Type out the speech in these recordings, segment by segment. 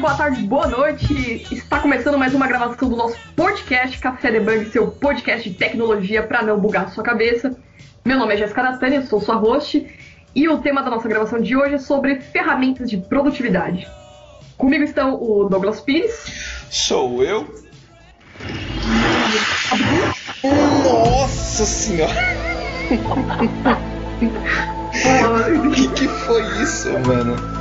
Boa tarde, boa noite. Está começando mais uma gravação do nosso podcast Café Debug, seu podcast de tecnologia para não bugar sua cabeça. Meu nome é Jéssica Natânia, sou sua host e o tema da nossa gravação de hoje é sobre ferramentas de produtividade. Comigo estão o Douglas Pires. Sou eu. Nossa senhora! O que, que foi isso, mano?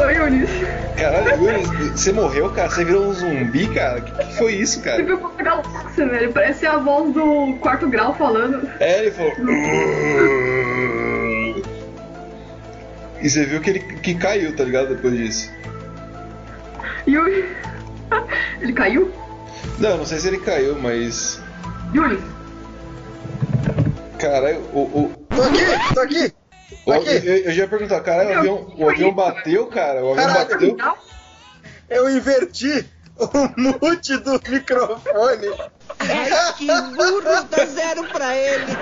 Oi, Yunis. Caralho, Yunis, você morreu, cara? Você virou um zumbi, cara? O que, que foi isso, Você cara? viu como é galáxia, velho? Parece a voz do quarto grau falando. É, ele falou. E você viu que ele que caiu, tá ligado? Depois disso. Yunis. Ele caiu? Não, não sei se ele caiu, mas. Yunis. Caralho, o. o, Tô aqui, tô aqui. O Aqui. eu, eu já ia perguntar, caralho, o avião, o avião bateu, cara? O avião Caralho. bateu. Eu inverti o mute do microfone. Ai, que burro, dá zero pra ele.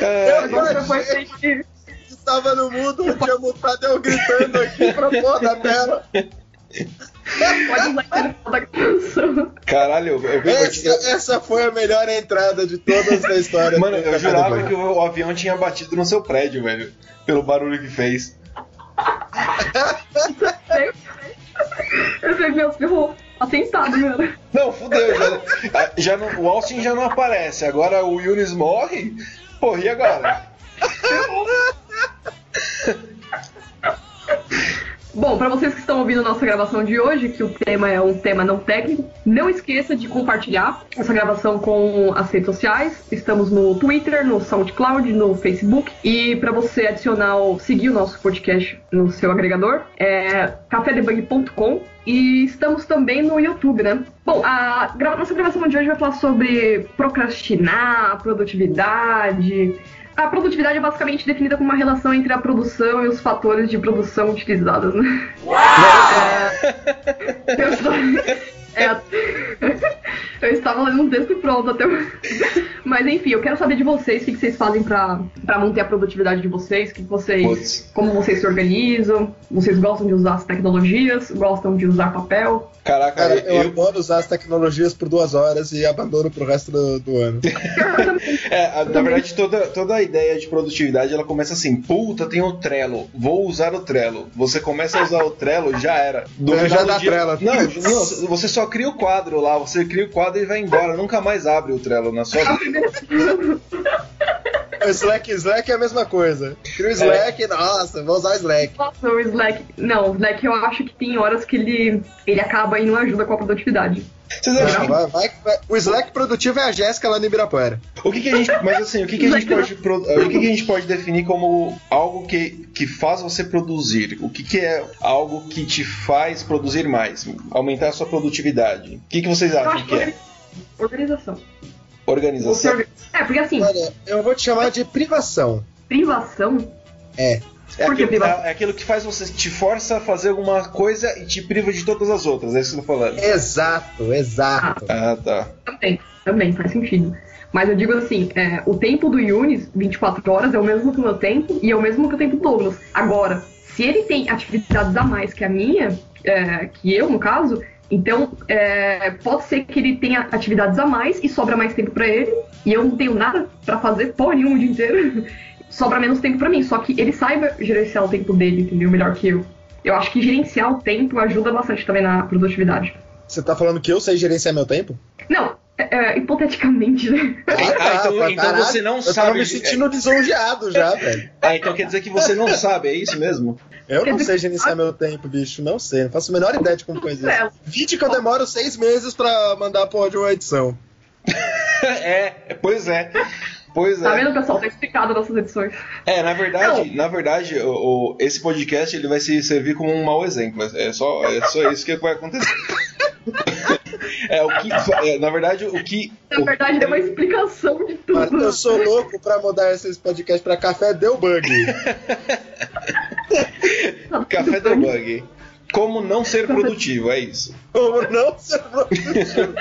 É, Agora foi feito. Estava no mudo, eu tinha mutado eu gritando aqui pra porra da tela. Pode usar aquele da gravação. caralho, eu, eu, eu, Essa, essa foi a melhor entrada de todas da história. Mano, eu jurava que o, o avião tinha batido no seu prédio, velho. Pelo barulho que fez. Eu falei, meu, ferrou. Tá sentado, mano. Não, fudeu. Já, ah, já não- o Austin já não aparece. Agora o Yunis morre. Porra, e agora? Bom, pra vocês que estão ouvindo nossa gravação de hoje, que o tema é um tema não técnico, não esqueça de compartilhar essa gravação com as redes sociais. Estamos no Twitter, no SoundCloud, no Facebook. E pra você adicionar seguir o nosso podcast no seu agregador, é cafedebug.com. E estamos também no YouTube, né? Bom, a nossa gravação de hoje vai falar sobre procrastinar, produtividade, a produtividade é basicamente definida como uma relação entre a produção e os fatores de produção utilizados, né? É, eu, estou- é, eu estava lendo um texto pronto até. o- Mas enfim, eu quero saber de vocês o que vocês fazem pra pra manter a produtividade de vocês, que vocês, Putz. como vocês se organizam, vocês gostam de usar as tecnologias, gostam de usar papel. Caraca, Cara, eu, eu. adoro usar as tecnologias por duas horas e abandono pro resto do, do ano. É, a- na verdade, toda, toda a ideia de produtividade ela começa assim: puta, tem o Trello, vou usar o Trello. Você começa a usar o Trello, já era. Do É, já dá dia- Trello. Não, não, você só cria o quadro lá, você cria o quadro e vai embora. Nunca mais abre o Trello na sua vida. O Slack, Slack é a mesma coisa. Cria o Slack, nossa, vou usar o Slack. Nossa, o Slack. Não, o Slack eu acho que tem horas que ele, ele acaba e não ajuda com a produtividade. Vocês acham Não, vai- vai- vai. O Slack produtivo é a Jéssica lá no Ibirapuera. O que, que a gente. Mas assim, o que, que a gente pode. O que, que a gente pode definir como algo que, que faz você produzir? O que, que é algo que te faz produzir mais? Aumentar a sua produtividade? O que, que vocês acham acho que é? que organização. Organização. É, porque assim, Olha, eu vou te chamar de privação. privação. É. É Por que aquilo, privação? é aquilo que faz você te força a fazer alguma coisa e te priva de todas as outras, é isso que eu tô falando. Exato, exato. Ah, tá. Também, também, faz sentido. Mas eu digo assim, é, o tempo do Yunis, 24 horas, é o mesmo que o meu tempo e é o mesmo que o tempo do Douglas. Agora, se ele tem atividades a mais que a minha, é, que eu, no caso, então é, pode ser que ele tenha atividades a mais e sobra mais tempo pra ele, e eu não tenho nada pra fazer porra nenhuma o dia inteiro, sobra menos tempo pra mim. Só que ele saiba gerenciar o tempo dele, entendeu? Melhor que eu. Eu acho que gerenciar o tempo ajuda bastante também na produtividade. Você tá falando que eu sei gerenciar meu tempo? Não, é, é, hipoteticamente, né? Ah, então- então você não eu sabe- tava me sentindo lisonjeado já, velho. Ah, então quer dizer que você não sabe, é isso mesmo? Eu Quer não dizer sei que- gerenciar meu tempo, bicho. Não sei. Não faço a menor ideia de como faz isso. Vide que eu demoro seis meses pra mandar pro áudio uma edição. é, pois é. Pois Tá é. vendo, pessoal? Tá explicado nossas edições. É, na verdade, na verdade, o, o- esse podcast ele vai se servir como um mau exemplo. É só, é só isso que vai acontecer. É o que, é, na verdade, o que Na verdade, deu uma explicação de tudo. eu sou louco pra mudar esse podcast pra café deu bug. café debug. Como não ser produtivo, é isso. Como não ser produtivo?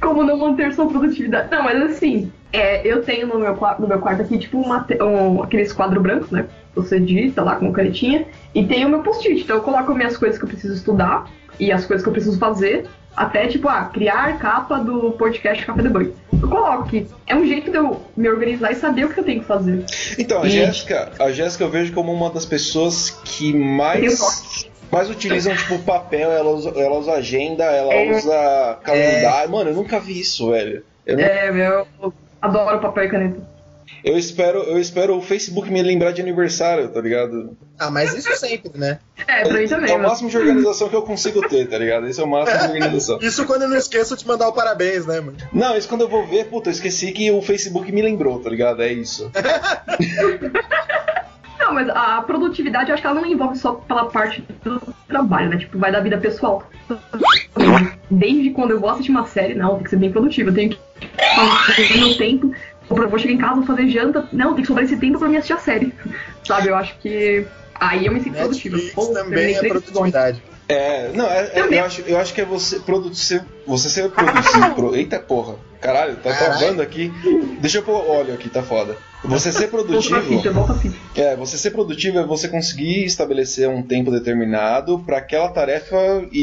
Como não manter sua produtividade. Não, mas assim, É, eu tenho no meu, no meu quarto aqui, tipo, uma, um, aqueles quadros brancos, né? Você digita lá com canetinha. E tem o meu post-it. Então eu coloco minhas coisas que eu preciso estudar e as coisas que eu preciso fazer. Até, tipo, ah, criar capa do podcast Café de Banho. Eu coloco aqui. É um jeito de eu me organizar e saber o que eu tenho que fazer. Então, a E- Jéssica, a Jéssica eu vejo como uma das pessoas que mais mais utilizam tipo papel, ela usa, ela usa agenda, ela É. usa calendário. Mano, eu nunca vi isso, velho. Não- É, meu, eu adoro papel e caneta. Eu espero, eu espero o Facebook me lembrar de aniversário, tá ligado? Ah, mas isso sempre, né? É, pra mim também. É o máximo de organização que eu consigo ter, tá ligado? Esse é o máximo de organização. Isso quando eu não esqueço de mandar o parabéns, né, mano? Não, isso quando eu vou ver, puta, eu esqueci que o Facebook me lembrou, tá ligado? É isso. Não, mas a produtividade eu acho que ela não envolve só pela parte do trabalho, né? Tipo, vai da vida pessoal. Desde quando eu vou assistir uma série, não, tem que ser bem produtivo. Eu tenho que fazer meu tempo. Eu vou chegar em casa, vou fazer janta. Não, tem que sobrar esse tempo pra mim assistir a série. Sabe, eu acho que. Aí eu me sinto produtiva. Netflix Pô, também é produtividade. É, não, é- é- eu, acho, eu acho que é você produzir. Você ser produzido. Pro, eita porra. Caralho, tá travando aqui. Deixa eu pôr óleo aqui, tá foda. Você ser produtivo. fita. É, você ser produtivo é você conseguir estabelecer um tempo determinado para aquela tarefa e,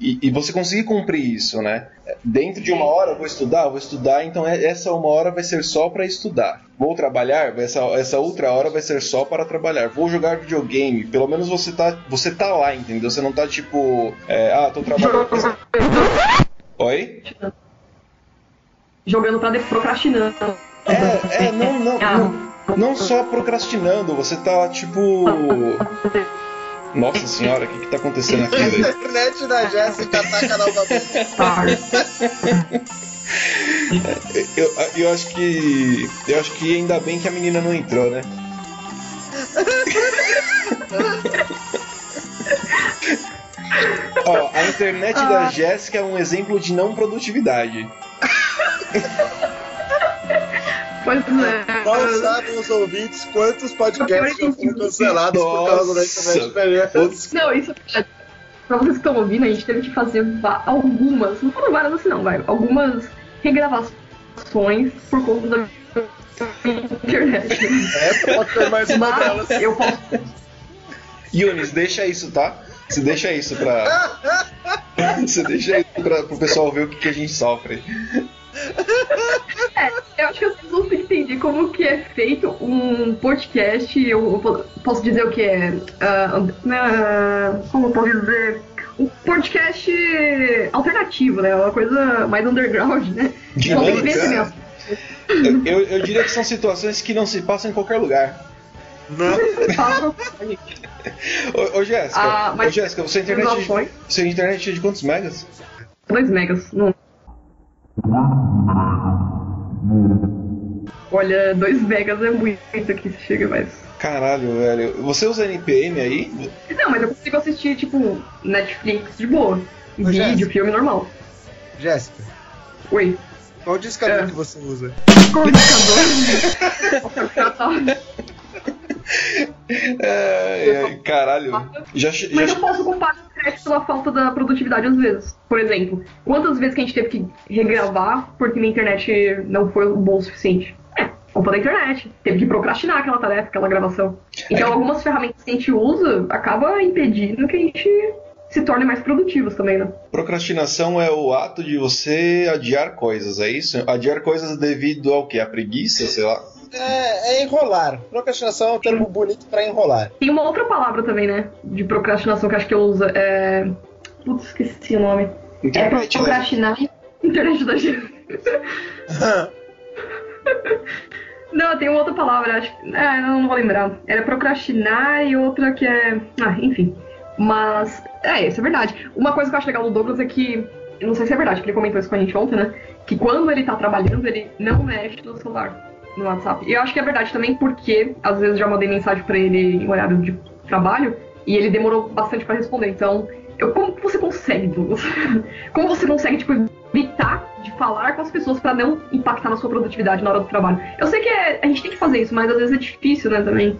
e- e- e você conseguir cumprir isso, né? Dentro de uma hora eu vou estudar, eu vou estudar, então é- essa uma hora vai ser só para estudar. Vou trabalhar, essa, essa outra hora vai ser só para trabalhar. Vou jogar videogame, pelo menos você tá, você tá lá, entendeu? Você não tá tipo, é, ah, tô trabalhando. Oi? Jogando pra procrastinando. É, é, não, não, Ah. não, não só procrastinando, você tá tipo. Nossa senhora, o que, que tá acontecendo aqui, A internet da Jéssica ataca novamente. Tarde. Eu, eu acho que. Eu acho que ainda bem que a menina não entrou, né? Ó, a internet da Jéssica é um exemplo de não produtividade. Pois é. Mal sabem os ouvintes quantos podcasts já foram cancelados por causa da internet. Não, isso é. Pra vocês que estão ouvindo, a gente teve que fazer algumas, não foram várias assim não, vai, algumas regravações por conta da internet. Essa pode ser mais uma delas. Eu posso. Yunis, deixa isso, tá? Você deixa isso pra. Você deixa isso pra, pro pessoal ver o que, que a gente sofre. É, eu acho que as pessoas têm que entender como que é feito um podcast. Eu, eu po- posso dizer o que é. ah, ah, como eu posso dizer? Um podcast alternativo, né? Uma coisa mais underground, né? Esse Dinâmica. mesmo. Eu, eu diria que são situações que não se passam em qualquer lugar. Fala- Ô, ô Jéssica, Ah, mas- ô, Jéssica, sua internet, Transações. sua internet é de quantos megas? 2 megas. Não. Olha, 2 megas é muito aqui, se chega mais. Caralho, velho. Você usa NPM aí? Não, mas eu consigo assistir, tipo, Netflix de boa. Vídeo, Jéssica. filme normal. Jéssica, Oi. qual discador É. que você usa? Computador. É, é, caralho. Já, já, Mas eu posso culpar a internet pela falta da produtividade às vezes. Por exemplo, quantas vezes que a gente teve que regravar porque minha internet não foi boa o suficiente? É, culpa da internet. Teve que procrastinar aquela tarefa, aquela gravação. Então É. algumas ferramentas que a gente usa acaba impedindo que a gente se torne mais produtivos também, né? procrastinação é o ato de você adiar coisas, é isso? Adiar coisas devido ao que? A preguiça, sei lá? É, é enrolar. Procrastinação é um termo bonito pra enrolar. Tem uma outra palavra também, né? De procrastinação que acho que eu uso. É. Putz, esqueci o nome. É Internet, né? procrastinar. Internet da gente. Não, tem uma outra palavra, acho que. É, não, vou lembrar. Era procrastinar e outra que é. Ah, enfim. Mas. É, isso é verdade. Uma coisa que eu acho legal do Douglas é que. Eu não sei se é verdade, que ele comentou isso com a gente ontem, né? Que quando ele tá trabalhando, ele não mexe no celular, no WhatsApp. E eu acho que é verdade também porque, às vezes, já mandei mensagem pra ele em horário de trabalho e ele demorou bastante pra responder. Então, eu, como você consegue, Douglas? Como você consegue, tipo, evitar de falar com as pessoas pra não impactar na sua produtividade na hora do trabalho? Eu sei que é- a gente tem que fazer isso, mas às vezes é difícil, né, também.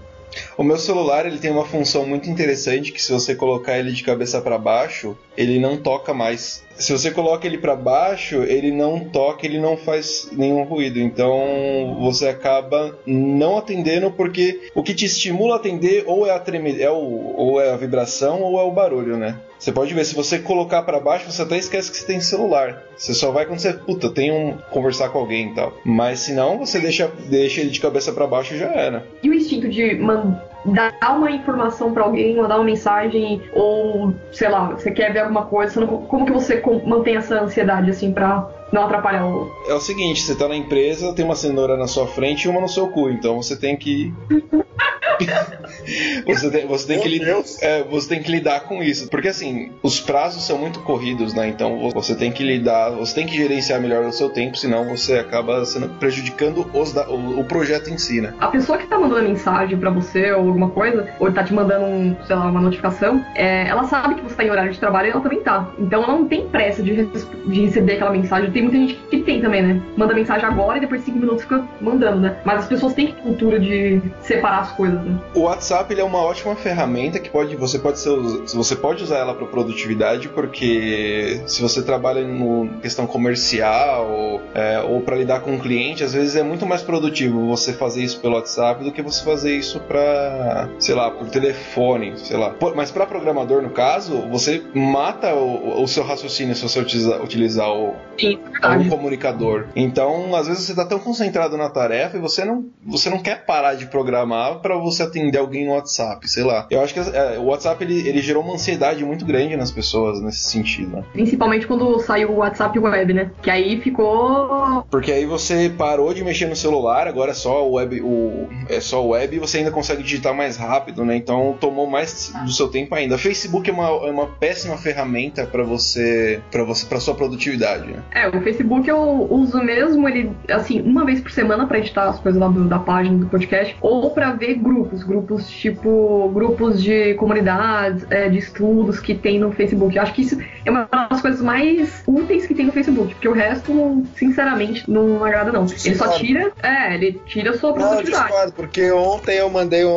O meu celular ele tem uma função muito interessante que se você colocar ele de cabeça para baixo, ele não toca mais. Se você coloca ele para baixo, ele não toca, ele não faz nenhum ruído. Então você acaba não atendendo porque o que te estimula a atender ou é a treme, é o, ou é a vibração ou é o barulho, né? Você pode ver, se você colocar para baixo, você até esquece que você tem celular. Você só vai quando você, puta, tem um conversar com alguém e tal. Mas se não, você deixa, deixa ele de cabeça para baixo e já era. E o instinto de man- dar uma informação pra alguém, mandar uma mensagem, ou sei lá, você quer ver alguma coisa, não- como que você mantém essa ansiedade assim pra não atrapalhar o. É o seguinte, você tá na empresa, tem uma cenoura na sua frente e uma no seu cu, então você tem que. você, tem, você, tem Meu que é, você tem que lidar com isso. Porque assim, os prazos são muito corridos, né? Então você tem que lidar, você tem que gerenciar melhor o seu tempo, senão você acaba sendo, prejudicando os da- o, o projeto em si, né? A pessoa que tá mandando mensagem pra você ou alguma coisa, ou tá te mandando, um, sei lá, uma notificação, é, ela sabe que você tá em horário de trabalho e ela também tá. Então ela não tem pressa de, de receber aquela mensagem. Tem muita gente que tem também, né? Manda mensagem agora e depois de 5 minutos fica mandando, né? Mas as pessoas têm cultura de separar as coisas, né? O WhatsApp ele é uma ótima ferramenta que pode, você pode ser, você pode usar ela para produtividade porque se você trabalha no questão comercial é, ou para lidar com um cliente, às vezes é muito mais produtivo você fazer isso pelo WhatsApp do que você fazer isso para, sei lá, por telefone, sei lá. Mas para programador no caso, você mata o, o seu raciocínio se você utilizar, utilizar o, Sim, verdade. comunicador. Então, às vezes você está tão concentrado na tarefa e você não, você não quer parar de programar para você atender alguém no WhatsApp, sei lá. Eu acho que é, o WhatsApp ele, ele gerou uma ansiedade muito grande nas pessoas nesse sentido, né? Principalmente quando saiu o WhatsApp Web, né? Que aí ficou. Porque aí você parou de mexer no celular, agora é só o web, o, é só o web e você ainda consegue digitar mais rápido, né? Então tomou mais do seu tempo ainda. Facebook é uma, é uma péssima ferramenta para você, para você, para sua produtividade. Né? É, o Facebook eu uso mesmo ele, assim, uma vez por semana pra editar as coisas lá do- da página do podcast, ou pra ver grupos, grupos tipo, grupos de comunidades, é, de estudos que tem no Facebook. Eu acho que isso é uma das coisas mais úteis que tem no Facebook, porque o resto, sinceramente, não agrada não. Ele só tira, é, ele tira a sua Não, eu produtividade. discordo, porque ontem eu mandei um.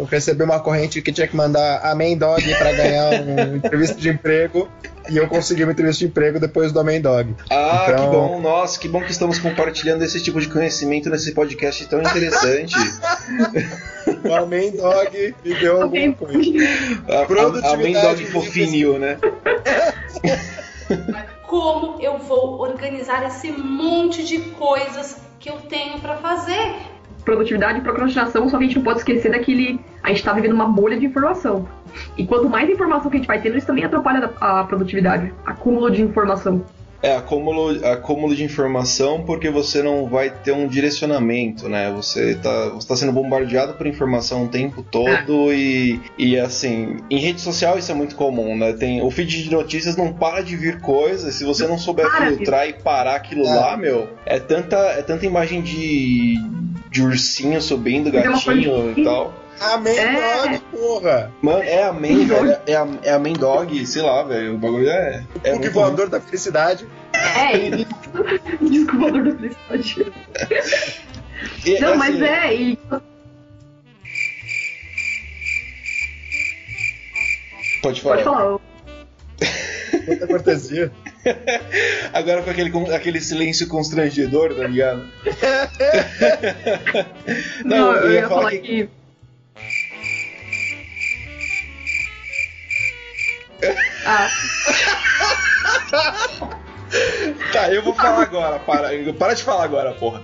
Eu recebi uma corrente que tinha que mandar Amém Dog pra ganhar uma entrevista de emprego. E eu consegui uma entrevista de emprego depois do Amém Dog. Ah, Então- que bom, nossa, que bom que estamos compartilhando esse tipo de conhecimento nesse podcast tão interessante. O Amém Dog me deu alguma coisa. a, a, a Produtividade Mendog livre. fofinho, né? Como eu vou organizar esse monte de coisas que eu tenho pra fazer? Produtividade e procrastinação, só que a gente não pode esquecer daquele. A gente tá vivendo uma bolha de informação. E quanto mais informação que a gente vai tendo, isso também atrapalha a produtividade. Acúmulo de informação. É, acúmulo, acúmulo de informação porque você não vai ter um direcionamento, né? Você tá, você tá sendo bombardeado por informação o tempo todo e, e assim, em rede social isso é muito comum, né? Tem, o feed de notícias não para de vir coisas, se você não souber Para, filtrar e parar aquilo É. lá, meu, é tanta, é tanta imagem de, de ursinho subindo, gatinho e tal. Amém É. Dog, porra! Mano, é a main, velho. É a, é a main dog, sei lá, velho. O bagulho é. é muito voador da felicidade. É, e... Desculpa, dor da felicidade. E, Não, assim, mas é, e. Pode falar. Pode falar. Muita cortesia. Agora com aquele, com aquele silêncio constrangedor, tá ligado? Não, eu ia falar que. Ah, Tá, eu vou falar agora. Para, para de falar agora, porra.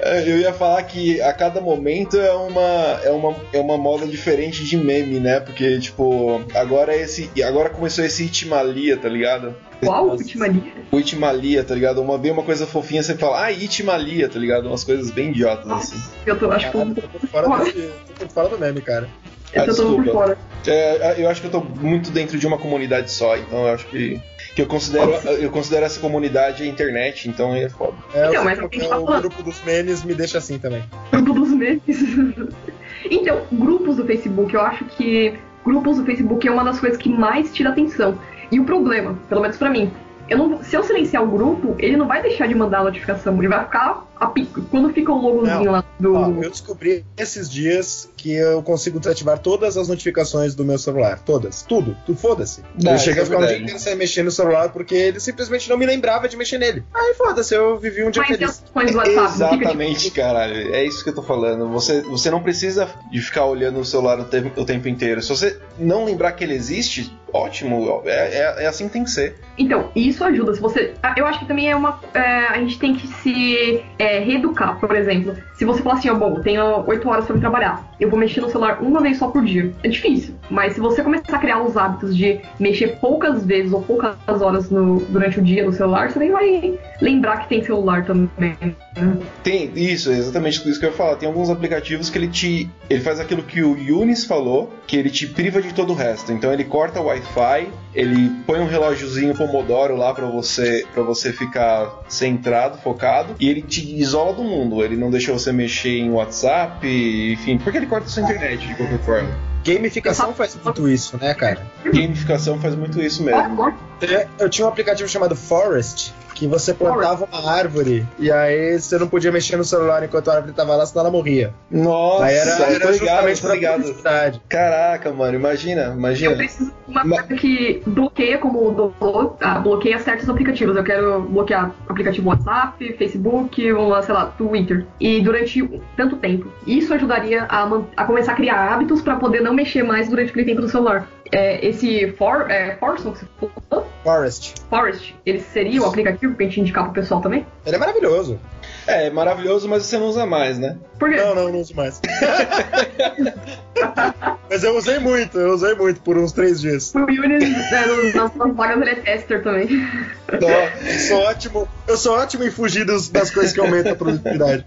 É, Eu ia falar que a cada momento é uma, é uma, é uma moda diferente de meme, né? Porque, tipo, agora é esse. Agora começou esse Itimalia, tá ligado? qual última dia? O Itimalia, tá ligado? Uma, vem uma coisa fofinha, você fala, ah, Itimalia, tá ligado? Umas coisas bem idiotas, assim. Eu tô, acho que fora, por fora do meme, cara. eu tô todo por fora. É, eu acho que eu tô muito dentro de uma comunidade só, então eu acho que. Que eu considero, eu considero essa comunidade a internet, então é foda. É, Então, o- mas o que a gente tá o falando? grupo dos memes me deixa assim também. Grupo dos memes. então, grupos do Facebook, eu acho que grupos do Facebook é uma das coisas que mais tira atenção. E o problema, pelo menos pra mim, eu não, se eu silenciar o grupo, ele não vai deixar de mandar a notificação, ele vai ficar a quando fica o logozinho Não. lá do. Ó, eu descobri esses dias que eu consigo desativar todas as notificações do meu celular. Todas. Tudo. Tu foda-se. Não, eu cheguei a é ficar um dia inteiro sem mexer no celular porque ele simplesmente não me lembrava de mexer nele. Aí foda-se, eu vivi um dia Mas tem feliz. as do WhatsApp, fica tipo. Exatamente, caralho. É isso que eu tô falando. Você, você não precisa de ficar olhando o celular o tempo, o tempo inteiro. Se você não lembrar que ele existe, ótimo. É, é, é assim que tem que ser. Então, isso ajuda. Se você. ah, Eu acho que também é uma. é, a gente tem que se é, reeducar, por exemplo. Se você falar assim, ó, bom, tenho 8 horas me trabalhar, eu vou mexer no celular uma vez só por dia. É difícil. Mas se você começar a criar os hábitos de mexer poucas vezes ou poucas horas no- durante o dia no celular, você nem vai lembrar que tem celular também. né? Tem isso, exatamente isso que eu ia falar. Tem alguns aplicativos que ele te. Ele faz aquilo que o Yunis falou, que ele te priva de todo o resto. Então ele corta o Wi-Fi, ele põe um relógiozinho Pomodoro lá pra você para você ficar centrado, focado, e ele te isola do mundo. Ele não deixa você mexer em WhatsApp, enfim, porque ele corta a sua internet de qualquer forma. Gamificação faz muito isso, né, cara? Gamificação faz muito isso mesmo. É, Eu tinha um aplicativo chamado Forest, que você plantava uma árvore e aí você não podia mexer no celular enquanto a árvore tava lá, senão ela morria. Nossa, aí era, eu tô era ligado, tô pra ligado. publicidade. Caraca, mano, imagina, eu imagina. preciso de uma Ma- coisa que bloqueia como do, ah, bloqueia certos aplicativos. Eu quero bloquear aplicativo WhatsApp, Facebook, ou sei lá, Twitter. E durante tanto tempo. Isso ajudaria a, a começar a criar hábitos pra poder não mexer mais durante aquele tempo no celular. É, esse For, é, Forson que você falou, Forest. Forest, ele seria o aplicativo pra gente indicar pro pessoal também? Ele é maravilhoso. É, maravilhoso, mas você não usa mais, né? Por quê? Não, não, não uso mais. Mas eu usei muito, eu usei muito por uns três dias. O Yunis, né, nas suas vagas, ele é tester também. Eu sou ótimo, eu sou ótimo em fugir dos- das coisas que aumentam a produtividade.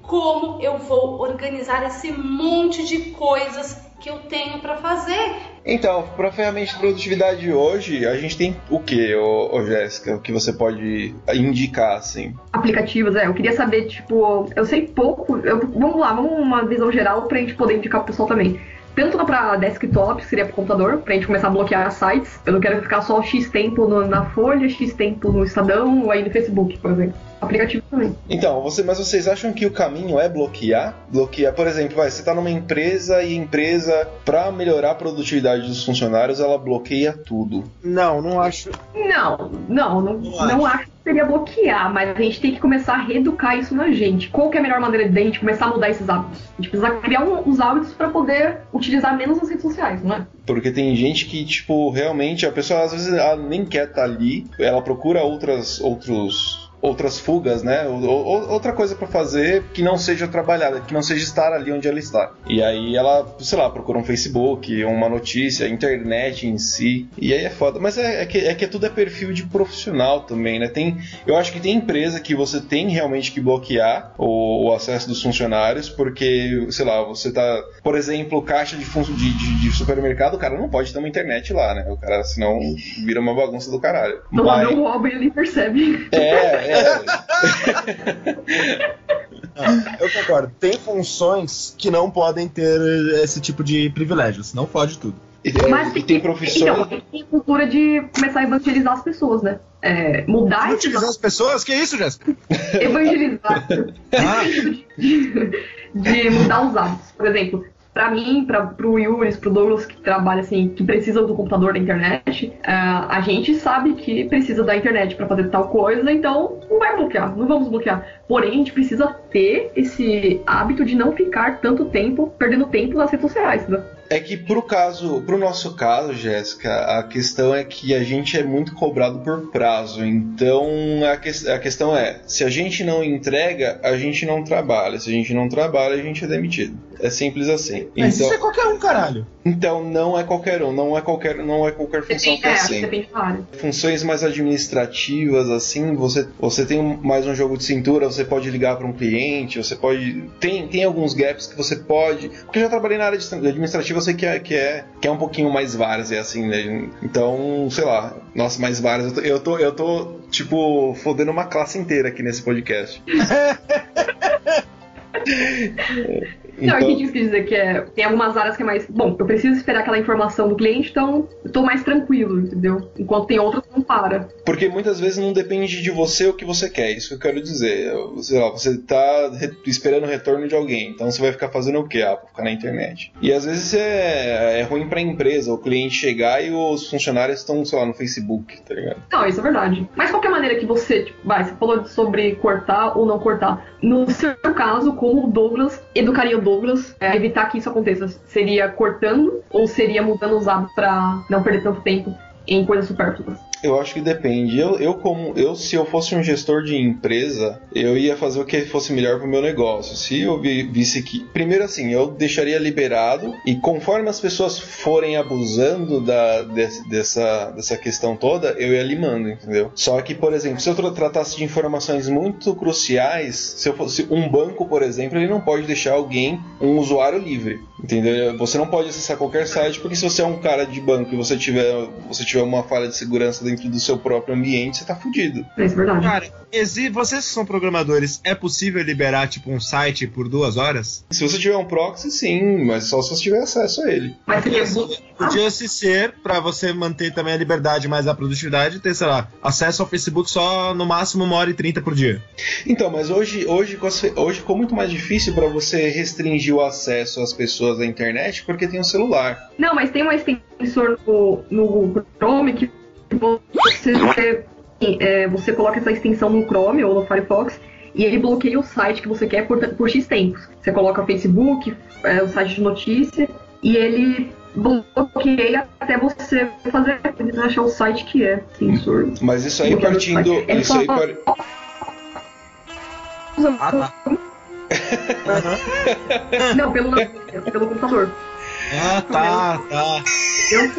Como eu vou organizar esse monte de coisas que eu tenho pra fazer? Então, para ferramenta de produtividade hoje, a gente tem o que, ô, ô Jéssica? O que você pode indicar, assim? aplicativos, é. Eu queria saber, tipo, eu sei pouco. eu- vamos lá, vamos uma visão geral pra gente poder indicar pro pessoal também. Tanto pra desktop, que seria pro computador, pra gente começar a bloquear sites. Eu não quero ficar só X tempo no- na Folha, X tempo no Estadão ou aí no Facebook, por exemplo. Aplicativo também. Então, você, mas vocês acham que o caminho é bloquear? Bloquear, por exemplo, vai, você está numa empresa e a empresa, para melhorar a produtividade dos funcionários, ela bloqueia tudo. Não, não acho. Não, não, não, Não não acho que seria bloquear, mas a gente tem que começar a reeducar isso na gente. Qual que é a melhor maneira de a gente começar a mudar esses hábitos? A gente precisa criar um- uns hábitos pra poder utilizar menos as redes sociais, não é? Porque tem gente que, tipo, realmente, a pessoa às vezes ela nem quer estar ali, ela procura outras, outros, outras fugas, né? Ou- ou- outra coisa pra fazer que não seja trabalhar, que não seja estar ali onde ela está. E aí ela, sei lá, procura um Facebook, uma notícia, internet em si. E aí é foda. Mas é, é que, é que tudo é perfil de profissional também, né? Tem, eu acho que tem empresa que você tem realmente que bloquear o, o acesso dos funcionários, porque, sei lá, você tá, por exemplo, caixa de, de, de- de supermercado, o cara não pode ter uma internet lá, né? O cara, senão vira uma bagunça do caralho. O Mas- e ele percebe. é, é. Eu concordo. Tem funções que não podem ter esse tipo de privilégios. Não pode tudo. E tem, Mas e tem profissões. Então, tem cultura de começar a evangelizar as pessoas, né? É, mudar esse Utilizar as pessoas? Que isso, Jéssica? evangelizar Ah, de, de mudar os hábitos. Por exemplo, pra mim, pra, pro Yuris, pro Douglas que trabalha assim, que precisam do computador da internet, ah, a gente sabe que precisa da internet pra fazer tal coisa, então não vai bloquear, não vamos bloquear. Porém, a gente precisa ter esse hábito de não ficar tanto tempo, perdendo tempo nas redes sociais, né? É que pro caso, pro nosso caso, Jéssica, a questão é que a gente é muito cobrado por prazo. Então a, que- a questão é, se a gente não entrega, a gente não trabalha. Se a gente não trabalha, a gente é demitido. É simples assim. mas Então, isso é qualquer um, caralho. então não é qualquer um, não é qualquer, não é qualquer função Depende, que é é, assim. da área. funções mais administrativas assim você você tem mais um jogo de cintura você pode ligar para um cliente você pode tem tem alguns gaps que você pode porque eu já trabalhei na área de administrativa eu sei que é que é que é um pouquinho mais várzea assim né então sei lá nossa mais várzea eu tô, eu tô eu tô tipo fodendo uma classe inteira aqui nesse podcast Não, o que então, a gente quis dizer que é, tem algumas áreas que é mais. Bom, eu preciso esperar aquela informação do cliente, então eu tô mais tranquilo, entendeu? Enquanto tem outras que não para. Porque muitas vezes não depende de você o que você quer, isso que eu quero dizer. Sei lá, você tá re- esperando o retorno de alguém, então você vai ficar fazendo o quê? Ah, ficar na internet. E às vezes é, é ruim pra empresa, o cliente chegar e os funcionários estão, sei lá, no Facebook, tá ligado? Não, isso é verdade. Mas qualquer maneira que você, tipo, vai, você falou sobre cortar ou não cortar. No seu caso, como o Douglas educaria o Douglas a evitar que isso aconteça? Seria cortando ou seria mudando os hábitos pra não perder tanto tempo em coisas supérfluas? Eu acho que depende. Eu, eu como eu se eu fosse um gestor de empresa, eu ia fazer o que fosse melhor para o meu negócio. Se eu vi- visse que primeiro assim, eu deixaria liberado e conforme as pessoas forem abusando da desse- dessa dessa questão toda, eu ia limando, entendeu? Só que, por exemplo, se eu tra- tratasse de informações muito cruciais, se eu fosse um banco, por exemplo, ele não pode deixar alguém um usuário livre, entendeu? Você não pode acessar qualquer site porque se você é um cara de banco e você tiver você tiver uma falha de segurança dentro do seu próprio ambiente, você tá fudido. É isso verdade. Cara, exi- vocês que são programadores, é possível liberar tipo um site por duas horas? Se você tiver um proxy, sim, mas só se você tiver acesso a ele. Mas seria Podia se ser pra você manter também a liberdade, mas a produtividade ter, sei lá, acesso ao Facebook só no máximo uma hora e trinta por dia. Então, mas hoje, hoje, hoje ficou muito mais difícil para você restringir o acesso às pessoas à internet porque tem um celular. Não, mas tem um extensor no, no Chrome que você, é, você coloca essa extensão no Chrome ou no Firefox e ele bloqueia o site que você quer por, por X tempos. Você coloca Facebook, é, o site de notícia, e ele bloqueia até você fazer achar o site que é sensor. Mas isso aí partindo. É Isso aí par- Ah, tá. Não, pelo, pelo computador. Ah, tá, tá. Eu,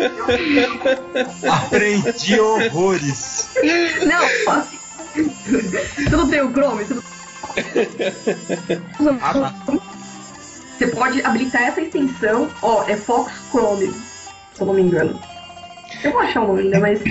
Aprendi horrores. não, não tem o Chrome? Ah, tá. Você pode habilitar essa extensão, ó, é Fox Chrome, se eu não me engano. Eu vou achar o nome ainda, mas.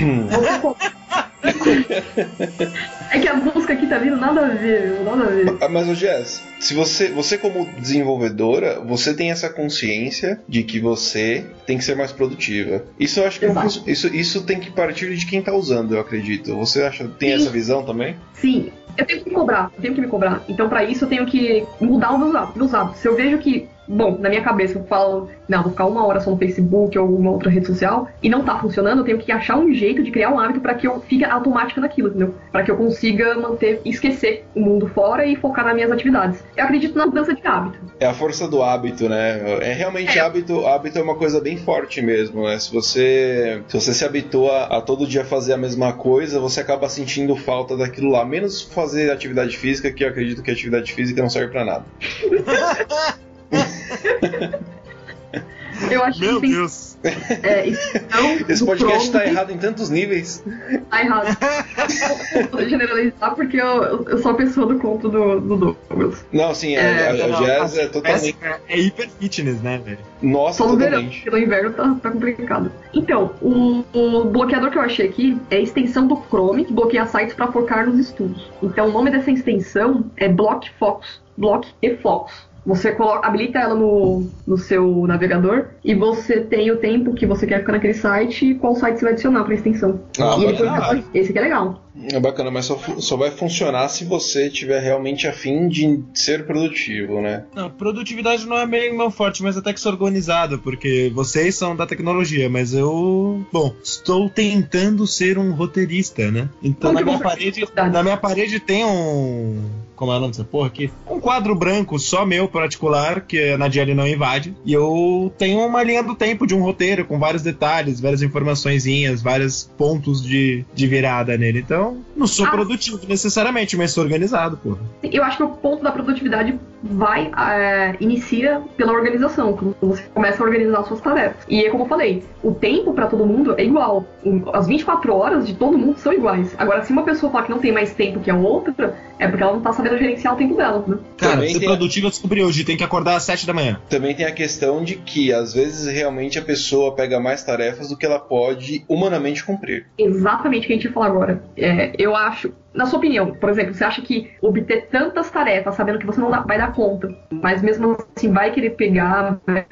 é que a busca aqui tá vindo nada a ver, nada a ver. Ah, Mas, Jess, se você, você como desenvolvedora, você tem essa consciência de que você tem que ser mais produtiva. Isso eu acho que Exato. isso, isso tem que partir de quem tá usando, eu acredito. Você acha tem Sim. essa visão também? Sim, eu tenho que me cobrar, eu tenho que me cobrar. Então, pra isso, eu tenho que mudar os meus hábitos. Se eu vejo que, bom, na minha cabeça eu falo, não, vou ficar uma hora só no Facebook ou alguma outra rede social e não tá funcionando, eu tenho que achar um jeito de criar um hábito pra que eu fique automático naquilo, entendeu? Pra que eu consiga manter, esquecer o mundo fora e focar nas minhas atividades. Eu acredito na mudança de hábito. É a força do hábito, né? É realmente É. hábito, hábito é uma coisa bem forte mesmo, né? Se você se você se habitua a todo dia fazer a mesma coisa, você acaba sentindo falta daquilo lá, menos fazer atividade física, que eu acredito que a atividade física não serve pra nada. Eu acho Meu que tem Deus. é, extensão Esse podcast tá errado em tantos níveis. Tá errado. Eu vou generalizar porque eu, eu sou a pessoa do conto do, do Douglas. Não, sim, é, É, a, a jazz é totalmente. É, é hiper fitness, né, velho? Nossa, Só no verão, totalmente. porque no inverno tá, tá complicado. Então, o, o bloqueador que eu achei aqui é a extensão do Chrome, que bloqueia sites para focar nos estudos. Então, o nome dessa extensão é Block Focus. Block e Focus. Você coloca, habilita ela no, no seu navegador e você tem o tempo que você quer ficar naquele site e qual site você vai adicionar para a extensão. Ah, e bacana. foi- esse aqui é legal. É bacana, mas só, só vai funcionar se você tiver realmente afim de ser produtivo, né? Não, produtividade não é meio meu forte, mas até que sou organizado, porque vocês são da tecnologia, mas eu, bom, estou tentando ser um roteirista, né? Então Como na que minha parede, na minha parede tem um, como é o nome dessa porra aqui? Um quadro branco só meu particular que a Nadiele não invade, e eu tenho uma linha do tempo de um roteiro com vários detalhes, várias informaçõezinhas, vários pontos de, de virada nele. Então, não sou Ah. produtivo necessariamente, mas sou organizado, porra. Eu acho que o ponto da produtividade vai, é, inicia pela organização, quando você começa a organizar suas tarefas. E é como eu falei, o tempo para todo mundo é igual. As 24 horas de todo mundo são iguais. Agora, se uma pessoa falar que não tem mais tempo que a outra, é porque ela não tá sabendo gerenciar o tempo dela, né? Cara, Também ser tem a- produtivo eu descobri hoje, tem que acordar às 7 da manhã. Também tem a questão de que às vezes realmente a pessoa pega mais tarefas do que ela pode humanamente cumprir. Exatamente o que a gente ia falar agora. É, eu acho, na sua opinião, por exemplo, você acha que obter tantas tarefas sabendo que você não dá- vai dar conta, mas mesmo assim vai querer pegar, vai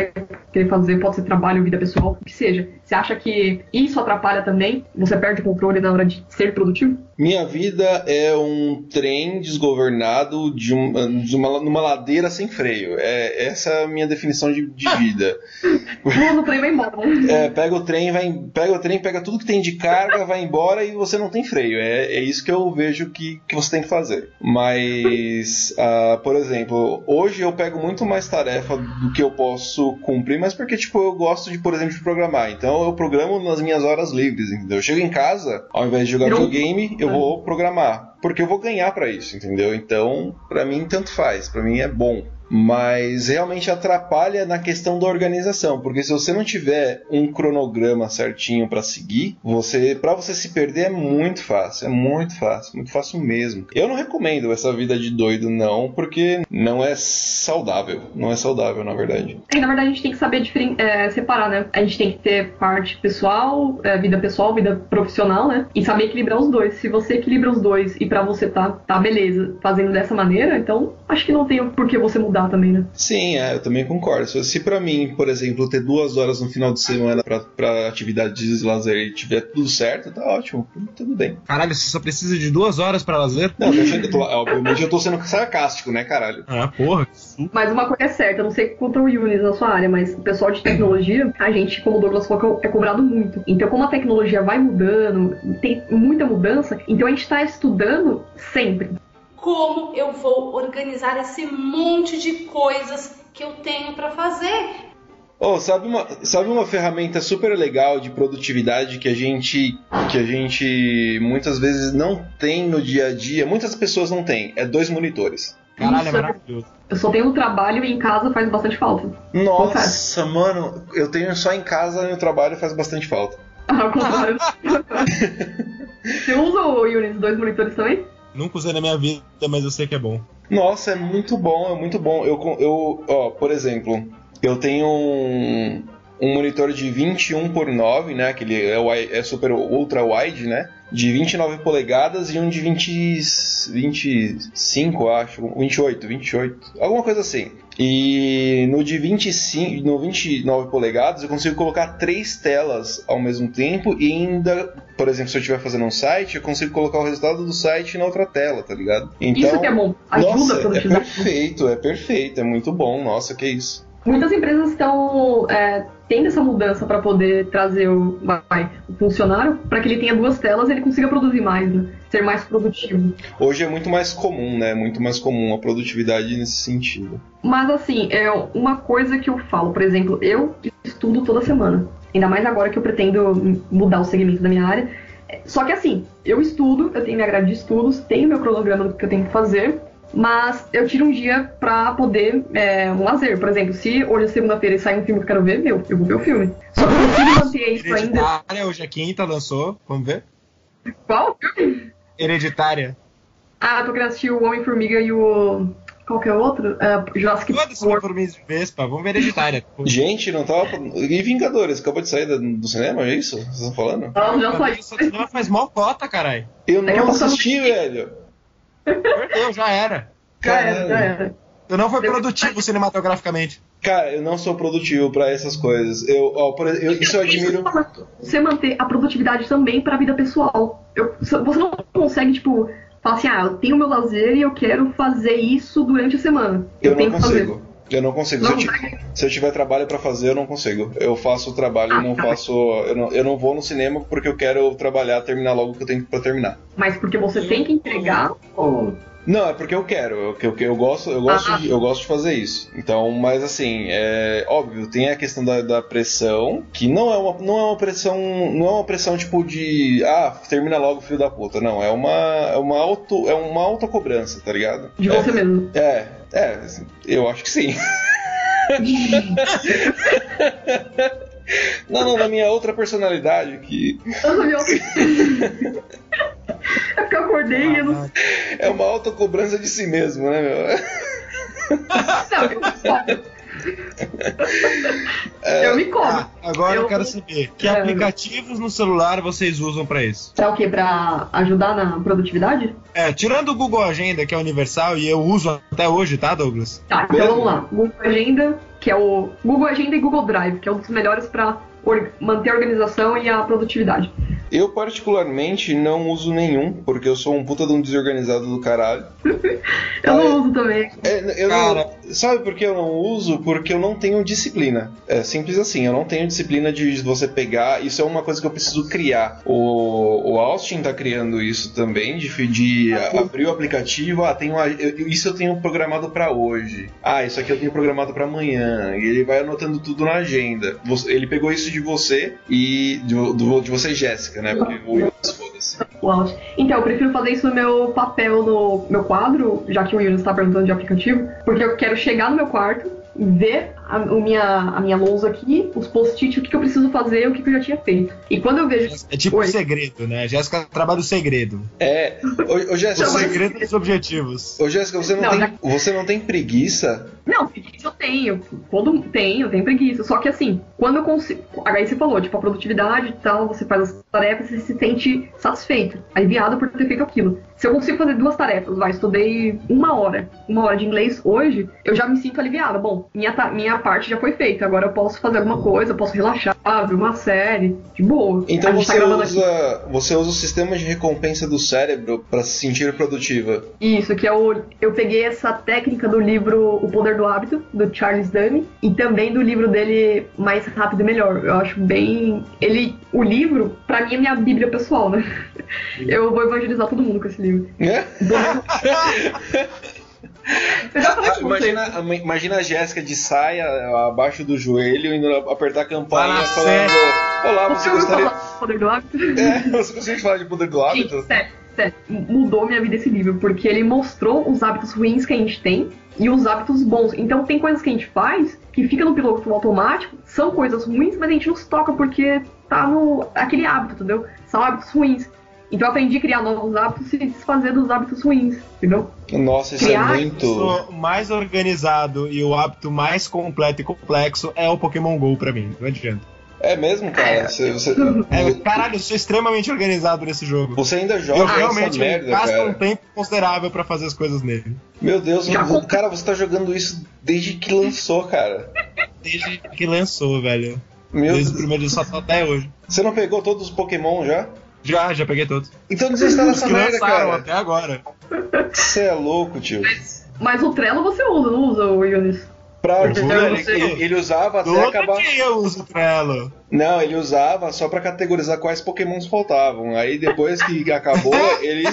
querer fazer, pode ser trabalho, vida pessoal, o que seja. Você acha que isso atrapalha também? Você perde o controle na hora de ser produtivo? Minha vida é um trem desgovernado de, um, de uma, numa ladeira sem freio. É, essa é a minha definição de, de vida. No trem vai embora, né? É, pega o trem, vai, pega o trem, pega tudo que tem de carga, vai embora e você não tem freio. É, é isso que eu vejo que, que você tem que fazer. Mas, ah, por exemplo, hoje eu pego muito mais tarefa do que eu posso cumprir, mas porque, tipo, eu gosto de, por exemplo, de programar. Então eu programo nas minhas horas livres, entendeu? Eu chego em casa, ao invés de jogar Eu- videogame, eu vou programar. Porque eu vou ganhar pra isso, entendeu? Então, pra mim, tanto faz. Pra mim é bom. Mas realmente atrapalha na questão da organização, porque se você não tiver um cronograma certinho pra seguir, você para você se perder é muito fácil, é muito fácil, muito fácil mesmo. Eu não recomendo essa vida de doido não, porque não é saudável, não é saudável na verdade. E, na verdade, a gente tem que saber é, separar, né? A gente tem que ter parte pessoal, é, vida pessoal, vida profissional, né? E saber equilibrar os dois. Se você equilibra os dois e pra você tá, tá beleza, fazendo dessa maneira, então acho que não tem por que você mudar também, né? Sim, é, eu também concordo. Se, se para mim, por exemplo, ter duas horas no final de semana pra- pra atividade de lazer e tiver tudo certo, tá ótimo, tudo bem. Caralho, você só precisa de duas horas pra lazer? Não, deixa eu tô, obviamente eu tô sendo sarcástico, né, caralho? Ah, porra. Mas uma coisa é certa, eu não sei quanto o Yunis na sua área, mas o pessoal de tecnologia, a gente, como o Douglas falou, é cobrado muito. Então, como a tecnologia vai mudando, tem muita mudança, então a gente tá estudando sempre. Como eu vou organizar esse monte de coisas que eu tenho pra fazer? Oh, sabe uma, sabe uma ferramenta super legal de produtividade que a gente que a gente muitas vezes não tem no dia a dia, muitas pessoas não têm, é dois monitores. Caralho, é Isso. maravilhoso. Eu só tenho no trabalho e em casa faz bastante falta. Nossa, mano, eu tenho só em casa e no trabalho faz bastante falta. Contrário. Você usa o Yunis dois monitores também? Nunca usei na minha vida, mas eu sei que é bom. Nossa, é muito bom, é muito bom. Eu, eu ó, por exemplo, eu tenho um, um monitor de 21 por 9, né? Que ele é, é super ultra wide, né? De 29 polegadas e um de 20, 25, acho, 28, 28, alguma coisa assim. E no de 25, no 29 polegadas eu consigo colocar três telas ao mesmo tempo e ainda, por exemplo, se eu estiver fazendo um site, eu consigo colocar o resultado do site na outra tela, tá ligado? Isso que é bom. Ajuda nossa, é perfeito, é perfeito, é muito bom. Nossa, que isso. Muitas empresas estão é, tendo essa mudança para poder trazer o, vai, o funcionário para que ele tenha duas telas e ele consiga produzir mais, né? ser mais produtivo. Hoje é muito mais comum, né? Muito mais comum a produtividade nesse sentido. Mas assim, é uma coisa que eu falo, por exemplo, eu estudo toda semana. Ainda mais agora que eu pretendo mudar o segmento da minha área. Só que assim, eu estudo, eu tenho minha grade de estudos, tenho meu cronograma do que eu tenho que fazer, mas eu tiro um dia pra poder é, um lazer. Por exemplo, se hoje é segunda-feira e sai um filme que eu quero ver, meu, eu vou ver o filme. Só que eu consigo manter isso ainda. Hereditária, hoje é quinta, lançou. Vamos ver? Qual filme? Hereditária. Ah, eu tô querendo assistir o Homem-Formiga e o. Qual que é o outro? É, Jurassic Foda-se. Formiga de Vespa. Vamos ver Hereditária. Gente, não tava. E Vingadores, acabou de sair do cinema, é isso? Vocês estão falando? Não, já saiu. Essa cinema faz mal cota, caralho. Eu não eu assisti, velho. Perdeu, já era. Já era, já era. Eu não foi produtivo cinematograficamente. Cara, eu não sou produtivo pra essas coisas. Eu, ó, por, eu- isso eu admiro. Você manter a produtividade também pra vida pessoal. Eu- você não consegue, tipo, falar assim, ah, eu tenho meu lazer e eu quero fazer isso durante a semana. Eu não tenho que fazer. consigo. Eu não consigo. Se eu, Não ti- vai. se eu tiver trabalho pra fazer, eu não consigo. Eu faço o trabalho e Ah, não tá. faço. Eu não, eu não vou no cinema porque eu quero trabalhar, terminar logo o que eu tenho pra terminar. Mas porque você tem que entregar ou. Não, é porque eu quero. Eu, eu, eu gosto, eu gosto, Ah. de, eu gosto de fazer isso. Então, mas assim, é óbvio, tem a questão da, da pressão, que não é uma, não é uma pressão, não é uma pressão tipo de ah, termina logo, filho da puta. Não, é uma, é uma auto, é uma autocobrança, tá ligado? de é, você mesmo. É, é, assim, eu acho que sim. Não, não, da minha outra personalidade, que Eu sabia. É porque eu acordei e eu não. é uma autocobrança de si mesmo, né, meu? Não, eu me cobro. Eu me cobro. Ah, agora eu, Eu- quero saber que É. aplicativos no celular vocês usam pra isso? Pra o quê? Pra ajudar na produtividade? É, tirando o Google Agenda, que é universal e eu uso até hoje, tá, Douglas? Tá, então vamos lá. Google Agenda, que é o Google Agenda e Google Drive, que é um dos melhores pra or- manter a organização e a produtividade. Eu, particularmente, não uso nenhum, porque eu sou um puta de um desorganizado do caralho. Eu não uso também. É, eu Cara. Sabe por que eu não uso? Porque eu não tenho disciplina. É simples assim, eu não tenho disciplina de você pegar. Isso é uma coisa que eu preciso criar. O, o Austin tá criando isso também, de, de a- abrir o aplicativo. Ah, tenho, eu- isso eu tenho programado pra hoje. Ah, isso aqui eu tenho programado pra amanhã. E ele vai anotando tudo na agenda. Ele pegou isso de você e de, de você, Jéssica, né? Porque o Yunus, foda-se. Então, eu prefiro fazer isso no meu papel, no meu quadro, já que o Yunus está perguntando de aplicativo, porque eu quero chegar no meu quarto, ver a, o minha, a minha lousa aqui, os post-it, o que, que eu preciso fazer, o que, que eu já tinha feito. E quando eu vejo. É tipo Oi. segredo, né? Jéssica trabalha o segredo. É. Ô, ô Jéssica, O segredo dos objetivos. ô, Jéssica, você não, Não, tem, já- você não tem preguiça Não, preguiça eu tenho. Todo tenho, tenho preguiça. Só que assim, quando eu consigo. Aí você falou, tipo, a produtividade e tal, você faz as tarefas e se sente satisfeito, aliviado por ter feito aquilo. Se eu consigo fazer duas tarefas, vai, estudei uma hora, uma hora de inglês hoje, eu já me sinto aliviada. Bom, minha, ta- minha parte já foi feita, agora eu posso fazer alguma coisa, eu posso relaxar, ver uma série, de boa. Então tá você aqui. usa, você usa o sistema de recompensa do cérebro pra se sentir produtiva. Isso, que é o. Eu peguei essa técnica do livro O Poder do Hábito, do Charles Duhigg, e também do livro dele Mais Rápido e Melhor. Eu acho bem. Ele. O livro, pra mim, é minha bíblia pessoal, né? Eu vou evangelizar todo mundo com esse livro. Né? Já com você. Imagina, imagina a Jéssica de saia abaixo do joelho indo apertar a campainha Fala falando: Olá, você gostaria. falar do Poder do Hábito? É, você gostaria de falar de poder do hábito? Gente, sério, sério, mudou minha vida esse livro, porque ele mostrou os hábitos ruins que a gente tem e os hábitos bons. Então tem coisas que a gente faz que fica no piloto automático, são coisas ruins, mas a gente não se toca porque tá no aquele hábito, entendeu? São hábitos ruins. Então eu aprendi a criar novos hábitos e desfazer dos hábitos ruins, entendeu? Nossa, isso Criar- é muito. O mais organizado e o hábito mais completo e complexo é o Pokémon GO pra mim. Não adianta. É mesmo, cara? Você, você, É, caralho, eu sou extremamente organizado nesse jogo. você ainda joga Eu essa realmente merda, gasto um cara. tempo considerável pra fazer as coisas nele. Meu Deus, Já o- cara, você tá jogando isso desde que lançou, cara. Desde que lançou, velho. Meu Desde o Deus. primeiro dia só até hoje. Você não pegou todos os Pokémon já? Já, já peguei todos. Então desinstala Os essa merda, cara. até agora. Você é louco, tio. Mas o Trello você usa, não usa, o Yunis? Pra, Eu ele, ele- ele usava até Todo acabar. dia eu uso o Trello. Não, ele usava só pra categorizar quais pokémons faltavam. Aí depois que acabou, ele.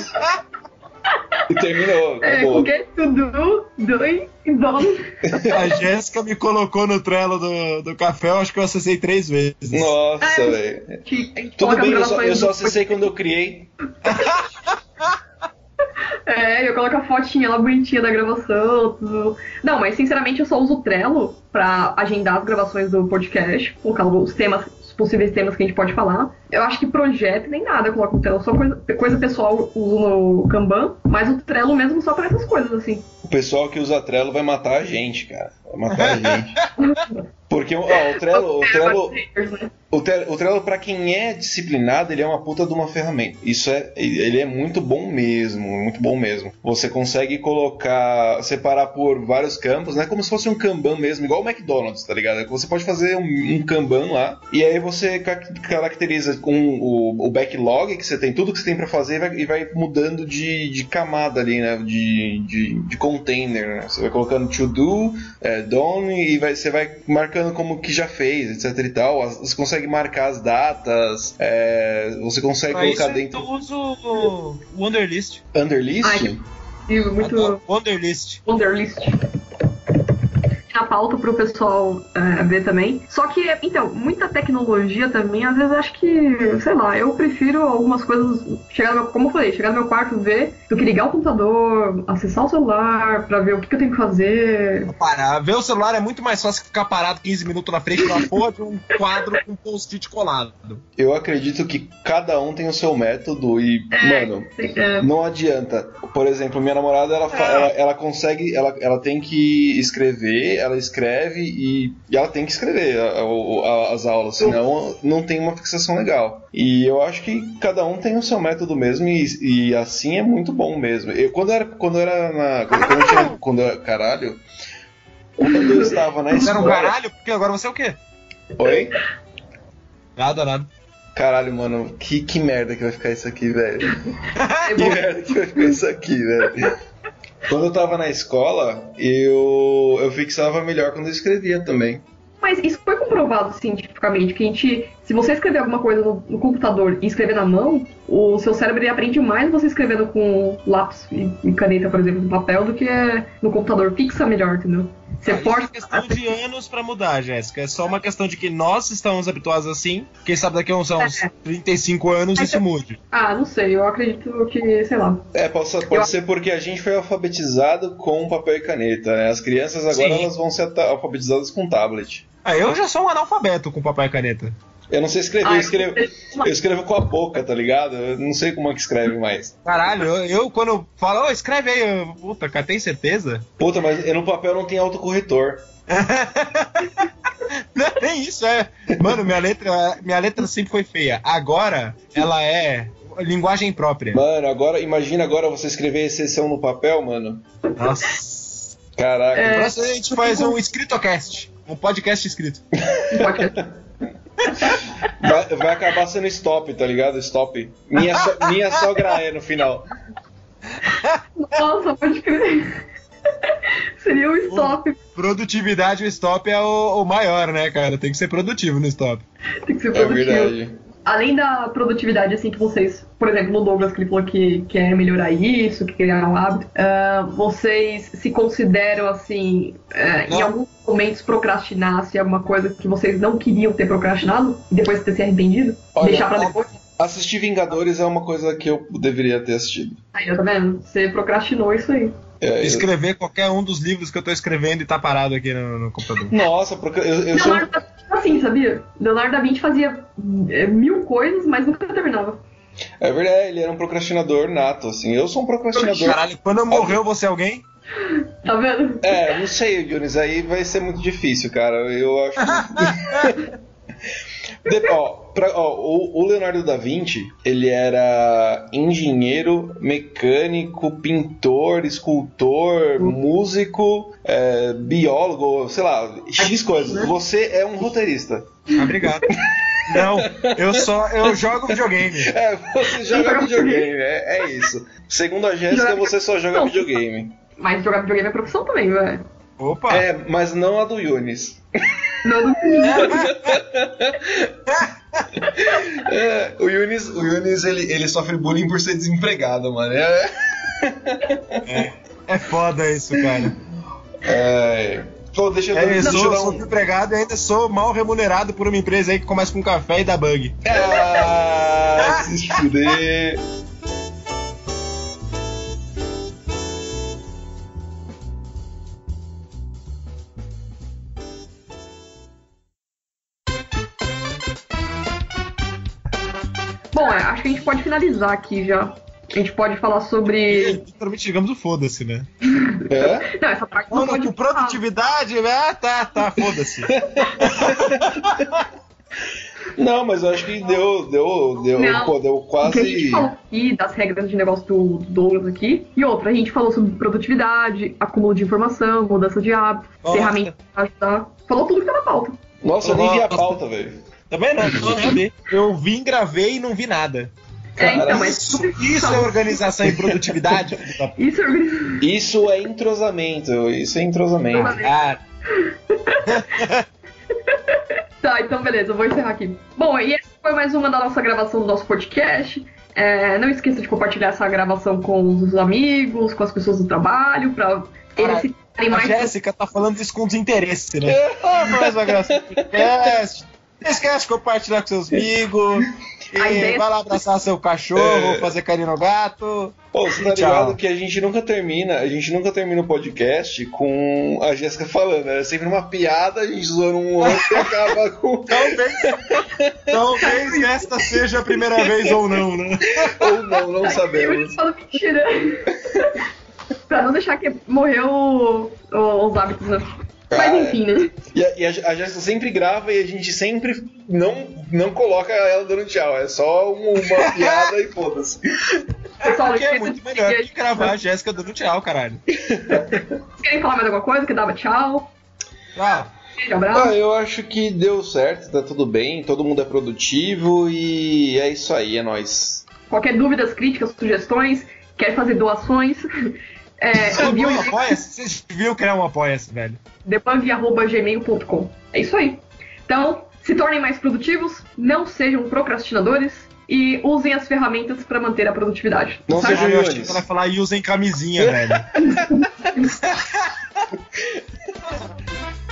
E terminou, É, acabou. porque tudo, dois, done. A Jéssica me colocou no Trello do, do café, eu acho que eu acessei três vezes. Nossa, É, velho. Tudo bem, eu só, eu só do- acessei quando eu criei. É, eu coloco a fotinha lá bonitinha da gravação, tudo. Não, mas sinceramente eu só uso o Trello pra agendar as gravações do podcast, colocar os temas, os possíveis temas que a gente pode falar. Eu acho que projeto nem nada eu coloco no Trello, só coisa, coisa pessoal uso no Kanban, mas o Trello mesmo só pra essas coisas, assim. O pessoal que usa Trello vai matar a gente, cara. Vai matar a gente. Porque ó, o Trello, o Trello, Haters, né? O, Tre- o Trello, pra quem é disciplinado, ele é uma puta de uma ferramenta. Isso é. Ele é muito bom mesmo. Muito bom mesmo. Você consegue colocar. separar por vários campos, né? Como se fosse um Kanban mesmo, igual o McDonald's, tá ligado? Você pode fazer um, um Kanban lá. E aí você ca- caracteriza com o, o backlog que você tem, tudo que você tem pra fazer, e vai, e vai mudando de, de camada ali, né? De, de, de container, né? Você vai colocando to do, é, done, e vai, você vai marcando como que já fez, etc e tal. As- Você consegue marcar as datas, é, você consegue isso colocar eu dentro. uso o Wonderlist. Underlist? Ai, E muito Wonderlist. Wonderlist. Na pauta pro pessoal é, ver também. Só que, então, muita tecnologia também, às vezes acho que, sei lá, eu prefiro algumas coisas chegar no meu, como eu falei, chegar no meu quarto, ver, do que ligar o computador, acessar o celular, pra ver o que, que eu tenho que fazer. Parar. Ver o celular é muito mais fácil que ficar parado 15 minutos na frente da porra de um quadro com post-it colado. Eu acredito que cada um tem o seu método e, mano, É, não adianta. Por exemplo, minha namorada, ela, fa- ela, ela consegue, ela, ela tem que escrever, ela escreve e, e ela tem que escrever a- a- a- as aulas, senão não tem uma fixação legal. E eu acho que cada um tem o seu método mesmo e, e assim é muito bom mesmo. Eu, quando eu era, quando era na. Quando, quando eu tinha. Quando eu, caralho. Quando eu estava na Você era um escola. caralho? Porque agora você é o quê? Oi? Nada, nada. Caralho, mano, que, que merda que vai ficar isso aqui, velho. É que merda que vai ficar isso aqui, velho. Quando eu tava na escola, eu, eu fixava melhor quando eu escrevia também. Mas isso foi comprovado cientificamente, que a gente, se você escrever alguma coisa no, no computador e escrever na mão, o seu cérebro ele aprende mais você escrevendo com lápis e, e caneta, por exemplo, no papel, do que no computador. Fixa melhor, entendeu? Você é força. questão de anos pra mudar, Jéssica. É só uma questão de que nós estamos habituados assim. Quem sabe daqui a uns, uns É. 35 anos Mas isso mude. Ah, não sei, eu acredito que, sei lá. É, pode, pode Eu- ser porque a gente foi alfabetizado com papel e caneta, né? As crianças agora Sim. elas vão ser alfabetizadas com tablet. Ah, eu já sou um analfabeto com papel e caneta. Eu não sei escrever, Ah, eu escrevo, eu escrevo com a boca, tá ligado? Eu não sei como é que escreve mais. Caralho, eu, eu quando falo, ô, escreve aí, eu, puta, cara, tem certeza? Puta, mas no papel não tem autocorretor. Não, nem isso, é. Mano, minha letra, minha letra sempre foi feia. Agora, ela é linguagem própria. Mano, agora, imagina agora você escrever exceção no papel, mano. Nossa. Caraca. É. Próximo a gente faz um escritocast. Um podcast escrito. Um podcast. Vai, vai acabar sendo stop, tá ligado? Stop. Minha, so- minha sogra é no final. Nossa, pode crer. Seria um stop. Produtividade, o stop é o, o maior, né, cara? Tem que ser produtivo no stop. Tem que ser É produtivo. verdade. Além da produtividade, assim, que vocês, por exemplo, no Douglas, que ele falou que quer melhorar isso, que criar um hábito, ah, vocês se consideram, assim, ah, em Não. alguns momentos procrastinar se alguma coisa que vocês não queriam ter procrastinado e depois ter se arrependido? Olha, deixar pra depois? Assistir Vingadores é uma coisa que eu deveria ter assistido. Aí, tá vendo? Você procrastinou isso aí. É, eu- Escrever qualquer um dos livros que eu tô escrevendo e tá parado aqui no, no computador. Nossa, porque eu, eu sou. Assim, sabia? Leonardo da Vinci fazia é, mil coisas, mas nunca terminava. É verdade, ele era um procrastinador nato, assim. Eu sou um procrastinador. Caralho, quando eu morrer eu vou ser alguém? Tá vendo? É, não sei, Jones, aí vai ser muito difícil, cara. Eu acho. De- ó, pra- ó, o, o Leonardo da Vinci, ele era engenheiro, mecânico, pintor, escultor, músico, é, biólogo, sei lá, X coisas. Você é um roteirista. Ah, Obrigado. Não, eu só eu jogo videogame. É, você joga videogame, é, é isso. Segundo a Jéssica, você só joga videogame. Mas jogar videogame é profissão também, velho. Opa! É, mas não a do Yunis. Não, não É, o Yunis, o Yunis ele, ele sofre bullying por ser desempregado, mano. É, É foda isso, cara. é, pô, deixa eu, É, deixa eu sou, dar sou um. empregado e ainda sou mal remunerado por uma empresa aí que começa com café e dá bug. Ah, se fuder. Bom, é, acho que a gente pode finalizar aqui já. A gente pode falar sobre. Literalmente chegamos o foda-se, né? É? Não, essa parte não Mano, pode com produtividade, ah, tá, tá, foda-se. Não, mas eu acho que deu, deu, deu, Não. pô, deu O que a gente quase. falou aqui das regras de negócio do do Douglas aqui. E outra, a gente falou sobre produtividade, acúmulo de informação, mudança de hábito, ferramentas pra ajudar. Falou tudo que tá na pauta. Nossa, eu nem vi a pauta, velho. Também não, não saber. Eu vim, gravei e não vi nada. É, então, Cara, mas Isso, isso é organização e produtividade. Isso é organização. Isso é entrosamento, isso é entrosamento. Ah, Tá, então beleza, eu vou encerrar aqui. Bom, e essa foi mais uma da nossa gravação do nosso podcast. É, não esqueça de compartilhar essa gravação com os amigos, com as pessoas do trabalho, pra eles se a mais. Jéssica tá falando isso com desinteresse, né? Mais uma do podcast. Não esquece de compartilhar com seus amigos. E ideia- vai lá abraçar seu cachorro, É. fazer carinho no gato. Pô, você tá Tchau. ligado que a gente nunca termina, a gente nunca termina o podcast com a Jéssica falando, é sempre uma piada, a gente zoando um outro e acaba com. Talvez, talvez esta seja a primeira vez ou não, né? Ou não, não Eu sabemos. falo mentira. pra não deixar que morreu o- o- os hábitos, né? Mas Ah, enfim, né? E a, e a a Jéssica sempre grava e a gente sempre não, não coloca ela dando tchau, é só uma, uma piada e foda-se. Pessoal, Porque é muito melhor que gravar a Jéssica dando tchau, caralho. Vocês querem falar mais alguma coisa? Que dava tchau? Tchau. Beijo, abraço. Ah, eu acho que deu certo, tá tudo bem, todo mundo é produtivo e é isso aí, é nóis. Qualquer dúvidas, críticas, sugestões, quer fazer doações, é, um apoia-se? Vocês viram que é um apoia-se, velho. debug.gmail.com. É isso aí. Então, se tornem mais produtivos, não sejam procrastinadores e usem as ferramentas para manter a produtividade. Não sabe? sejam ah, Você vai falar e usem camisinha, velho.